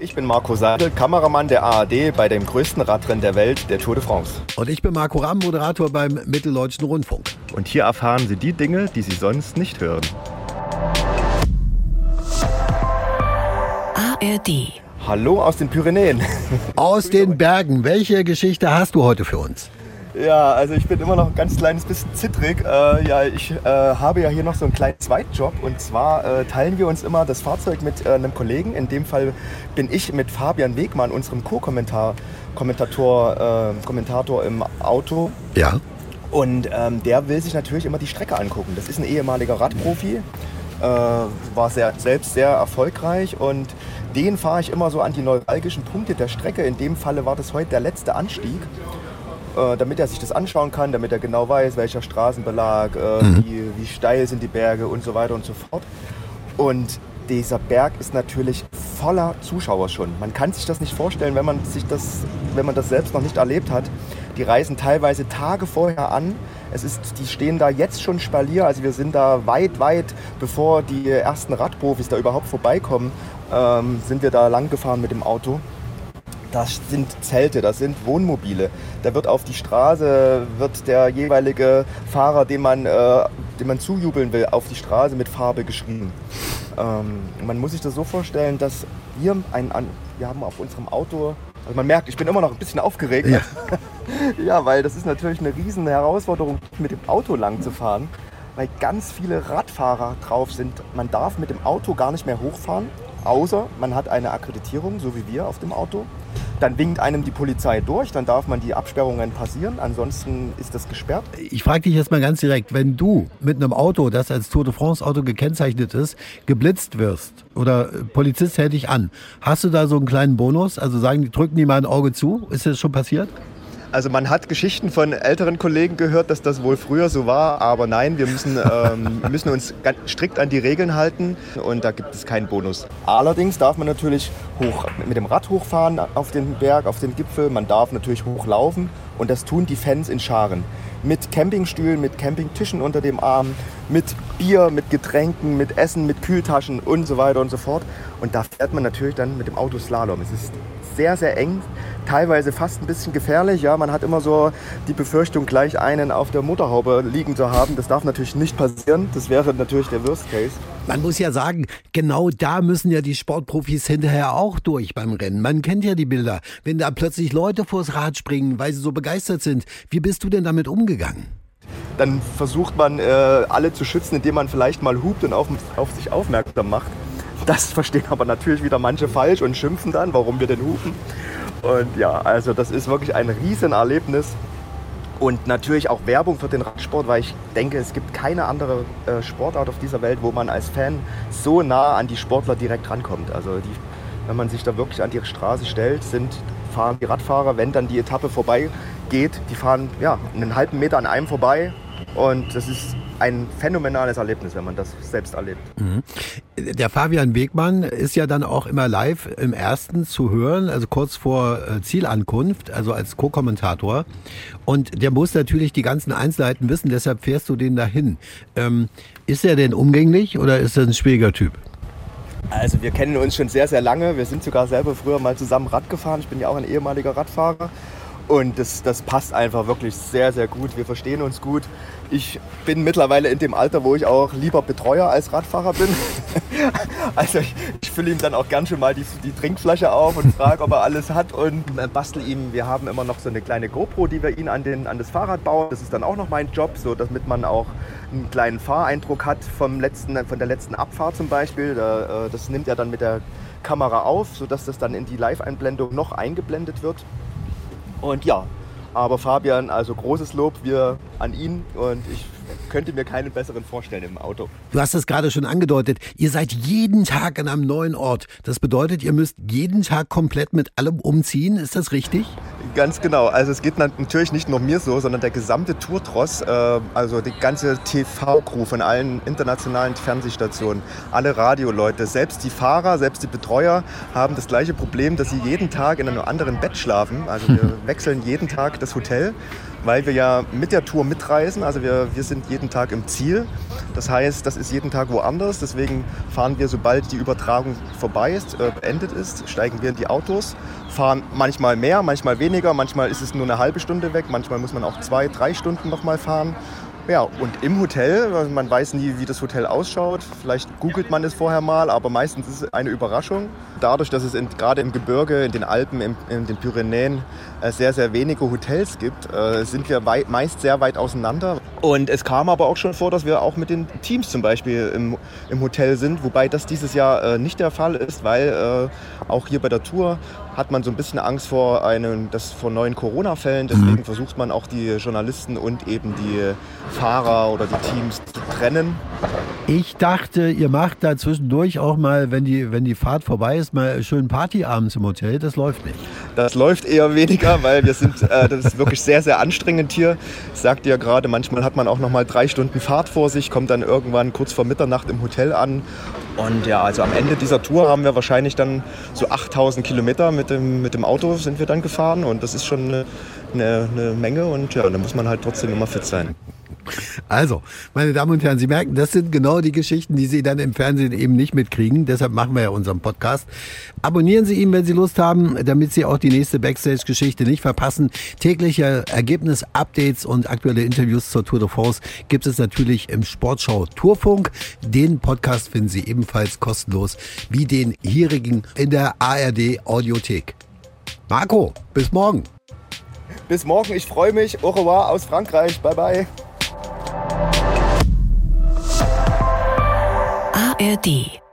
Ich bin Marco Seidel, Kameramann der ARD bei dem größten Radrennen der Welt, der Tour de France. Und ich bin Marco Ramm, Moderator beim Mitteldeutschen Rundfunk. Und hier erfahren Sie die Dinge, die Sie sonst nicht hören. ARD. Hallo aus den Pyrenäen. Aus den Bergen. Welche Geschichte hast du heute für uns? Ja, also ich bin immer noch ein ganz kleines bisschen zittrig. Äh, ja, ich äh, habe ja hier noch so einen kleinen Zweitjob und zwar äh, teilen wir uns immer das Fahrzeug mit äh, einem Kollegen. In dem Fall bin ich mit Fabian Wegmann, unserem Co-Kommentator, Kommentator, äh, Kommentator im Auto. Ja. Und ähm, der will sich natürlich immer die Strecke angucken. Das ist ein ehemaliger Radprofi, äh, war sehr, selbst sehr erfolgreich und den fahre ich immer so an die neuralgischen Punkte der Strecke. In dem Falle war das heute der letzte Anstieg äh, damit er sich das anschauen kann, damit er genau weiß, welcher Straßenbelag, äh, Mhm. wie, wie steil sind die Berge und so weiter und so fort. Und dieser Berg ist natürlich voller Zuschauer schon. Man kann sich das nicht vorstellen, wenn man, sich das, wenn man das selbst noch nicht erlebt hat. Die reisen teilweise Tage vorher an. Es ist, die stehen da jetzt schon Spalier. Also wir sind da weit, weit, bevor die ersten Radprofis da überhaupt vorbeikommen, ähm, sind wir da lang gefahren mit dem Auto. Das sind Zelte, das sind Wohnmobile. Da wird auf die Straße, wird der jeweilige Fahrer, dem man, äh, dem man zujubeln will, auf die Straße mit Farbe geschrieben. Ähm, man muss sich das so vorstellen, dass wir, ein, an, wir haben auf unserem Auto, also man merkt, ich bin immer noch ein bisschen aufgeregt. Ja. ja, weil das ist natürlich eine riesen Herausforderung, mit dem Auto lang zu fahren, weil ganz viele Radfahrer drauf sind. Man darf mit dem Auto gar nicht mehr hochfahren, außer man hat eine Akkreditierung, so wie wir auf dem Auto. Dann winkt einem die Polizei durch, dann darf man die Absperrungen passieren, ansonsten ist das gesperrt. Ich frage dich jetzt mal ganz direkt, wenn du mit einem Auto, das als Tour de France Auto gekennzeichnet ist, geblitzt wirst oder äh, Polizist hält dich an, hast du da so einen kleinen Bonus? Also sagen drücken die mal ein Auge zu? Ist das schon passiert? Also man hat Geschichten von älteren Kollegen gehört, dass das wohl früher so war, aber nein, wir müssen, ähm, müssen uns ganz strikt an die Regeln halten und da gibt es keinen Bonus. Allerdings darf man natürlich hoch, mit dem Rad hochfahren auf den Berg, auf den Gipfel, man darf natürlich hochlaufen und das tun die Fans in Scharen. Mit Campingstühlen, mit Campingtischen unter dem Arm, mit Bier, mit Getränken, mit Essen, mit Kühltaschen und so weiter und so fort. Und da fährt man natürlich dann mit dem Auto Slalom. Es ist sehr, sehr eng, teilweise fast ein bisschen gefährlich. Ja, man hat immer so die Befürchtung, gleich einen auf der Motorhaube liegen zu haben. Das darf natürlich nicht passieren. Das wäre natürlich der Worst Case. Man muss ja sagen, genau da müssen ja die Sportprofis hinterher auch durch beim Rennen. Man kennt ja die Bilder, wenn da plötzlich Leute vors Rad springen, weil sie so begeistert sind. Wie bist du denn damit umgegangen? Dann versucht man, äh, alle zu schützen, indem man vielleicht mal hupt und auf, auf sich aufmerksam macht. Das verstehen aber natürlich wieder manche falsch und schimpfen dann, warum wir denn hupen. Und ja, also das ist wirklich ein Riesenerlebnis. Und natürlich auch Werbung für den Radsport, weil ich denke, es gibt keine andere äh, Sportart auf dieser Welt, wo man als Fan so nah an die Sportler direkt rankommt. Also die, wenn man sich da wirklich an die Straße stellt, sind, fahren die Radfahrer, wenn dann die Etappe vorbei geht, die fahren ja, einen halben Meter an einem vorbei. Und das ist ein phänomenales Erlebnis, wenn man das selbst erlebt. Der Fabian Wegmann ist ja dann auch immer live im ersten zu hören, also kurz vor äh, Zielankunft, also als Co-Kommentator. Und der muss natürlich die ganzen Einzelheiten wissen, deshalb fährst du den dahin. Ähm, ist er denn umgänglich oder ist er ein schwieriger Typ? Also wir kennen uns schon sehr, sehr lange. Wir sind sogar selber früher mal zusammen Rad gefahren. Ich bin ja auch ein ehemaliger Radfahrer. Und das, das passt einfach wirklich sehr, sehr gut. Wir verstehen uns gut. Ich bin mittlerweile in dem Alter, wo ich auch lieber Betreuer als Radfahrer bin. Also ich, ich fülle ihm dann auch ganz schön mal die, die Trinkflasche auf und frage, ob er alles hat und bastel ihm. Wir haben immer noch so eine kleine GoPro, die wir ihn an, den, an das Fahrrad bauen. Das ist dann auch noch mein Job, so damit man auch einen kleinen Fahreindruck hat vom letzten, von der letzten Abfahrt zum Beispiel. Äh, das nimmt er dann mit der Kamera auf, sodass das dann in die Live-Einblendung noch eingeblendet wird. Und ja, aber Fabian, also großes Lob wir an ihn und ich könnte mir keinen besseren vorstellen im Auto. Du hast es gerade schon angedeutet, ihr seid jeden Tag an einem neuen Ort. Das bedeutet, ihr müsst jeden Tag komplett mit allem umziehen, ist das richtig? Ganz genau. Also es geht natürlich nicht nur mir so, sondern der gesamte Tourtross, äh, also die ganze TV-Crew von allen internationalen Fernsehstationen, alle Radioleute, selbst die Fahrer, selbst die Betreuer haben das gleiche Problem, dass sie jeden Tag in einem anderen Bett schlafen. Also wir wechseln jeden Tag das Hotel weil wir ja mit der Tour mitreisen. Also wir, wir sind jeden Tag im Ziel. Das heißt, das ist jeden Tag woanders. Deswegen fahren wir, sobald die Übertragung vorbei ist, äh, beendet ist, steigen wir in die Autos, fahren manchmal mehr, manchmal weniger. Manchmal ist es nur eine halbe Stunde weg. Manchmal muss man auch zwei, drei Stunden nochmal fahren. Ja, und im Hotel, also man weiß nie, wie das Hotel ausschaut. Vielleicht googelt man es vorher mal, aber meistens ist es eine Überraschung. Dadurch, dass es in, gerade im Gebirge, in den Alpen, in, in den Pyrenäen äh, sehr, sehr wenige Hotels gibt, äh, sind wir weit, meist sehr weit auseinander. Und es kam aber auch schon vor, dass wir auch mit den Teams zum Beispiel im, im Hotel sind, wobei das dieses Jahr äh, nicht der Fall ist, weil äh, auch hier bei der Tour hat man so ein bisschen Angst vor, einem, das, vor neuen Corona-Fällen. Deswegen mhm. versucht man auch die Journalisten und eben die Fahrer oder die Teams zu trennen. Ich dachte, ihr macht da zwischendurch auch mal, wenn die, wenn die Fahrt vorbei ist, mal schön Party abends im Hotel. Das läuft nicht. Das läuft eher weniger, weil wir sind, äh, das ist wirklich sehr, sehr anstrengend hier. Ich sagte ja gerade, manchmal hat man auch noch mal drei Stunden Fahrt vor sich, kommt dann irgendwann kurz vor Mitternacht im Hotel an. Und ja, also am Ende dieser Tour haben wir wahrscheinlich dann so 8000 Kilometer mit dem, mit dem Auto sind wir dann gefahren und das ist schon eine, eine, eine Menge und ja, da muss man halt trotzdem immer fit sein. Also, meine Damen und Herren, Sie merken, das sind genau die Geschichten, die Sie dann im Fernsehen eben nicht mitkriegen. Deshalb machen wir ja unseren Podcast. Abonnieren Sie ihn, wenn Sie Lust haben, damit Sie auch die nächste Backstage-Geschichte nicht verpassen. Tägliche Ergebnis-Updates und aktuelle Interviews zur Tour de France gibt es natürlich im Sportschau Tourfunk. Den Podcast finden Sie ebenfalls kostenlos wie den hierigen in der ARD Audiothek. Marco, bis morgen. Bis morgen, ich freue mich. Au revoir aus Frankreich. Bye bye. ARD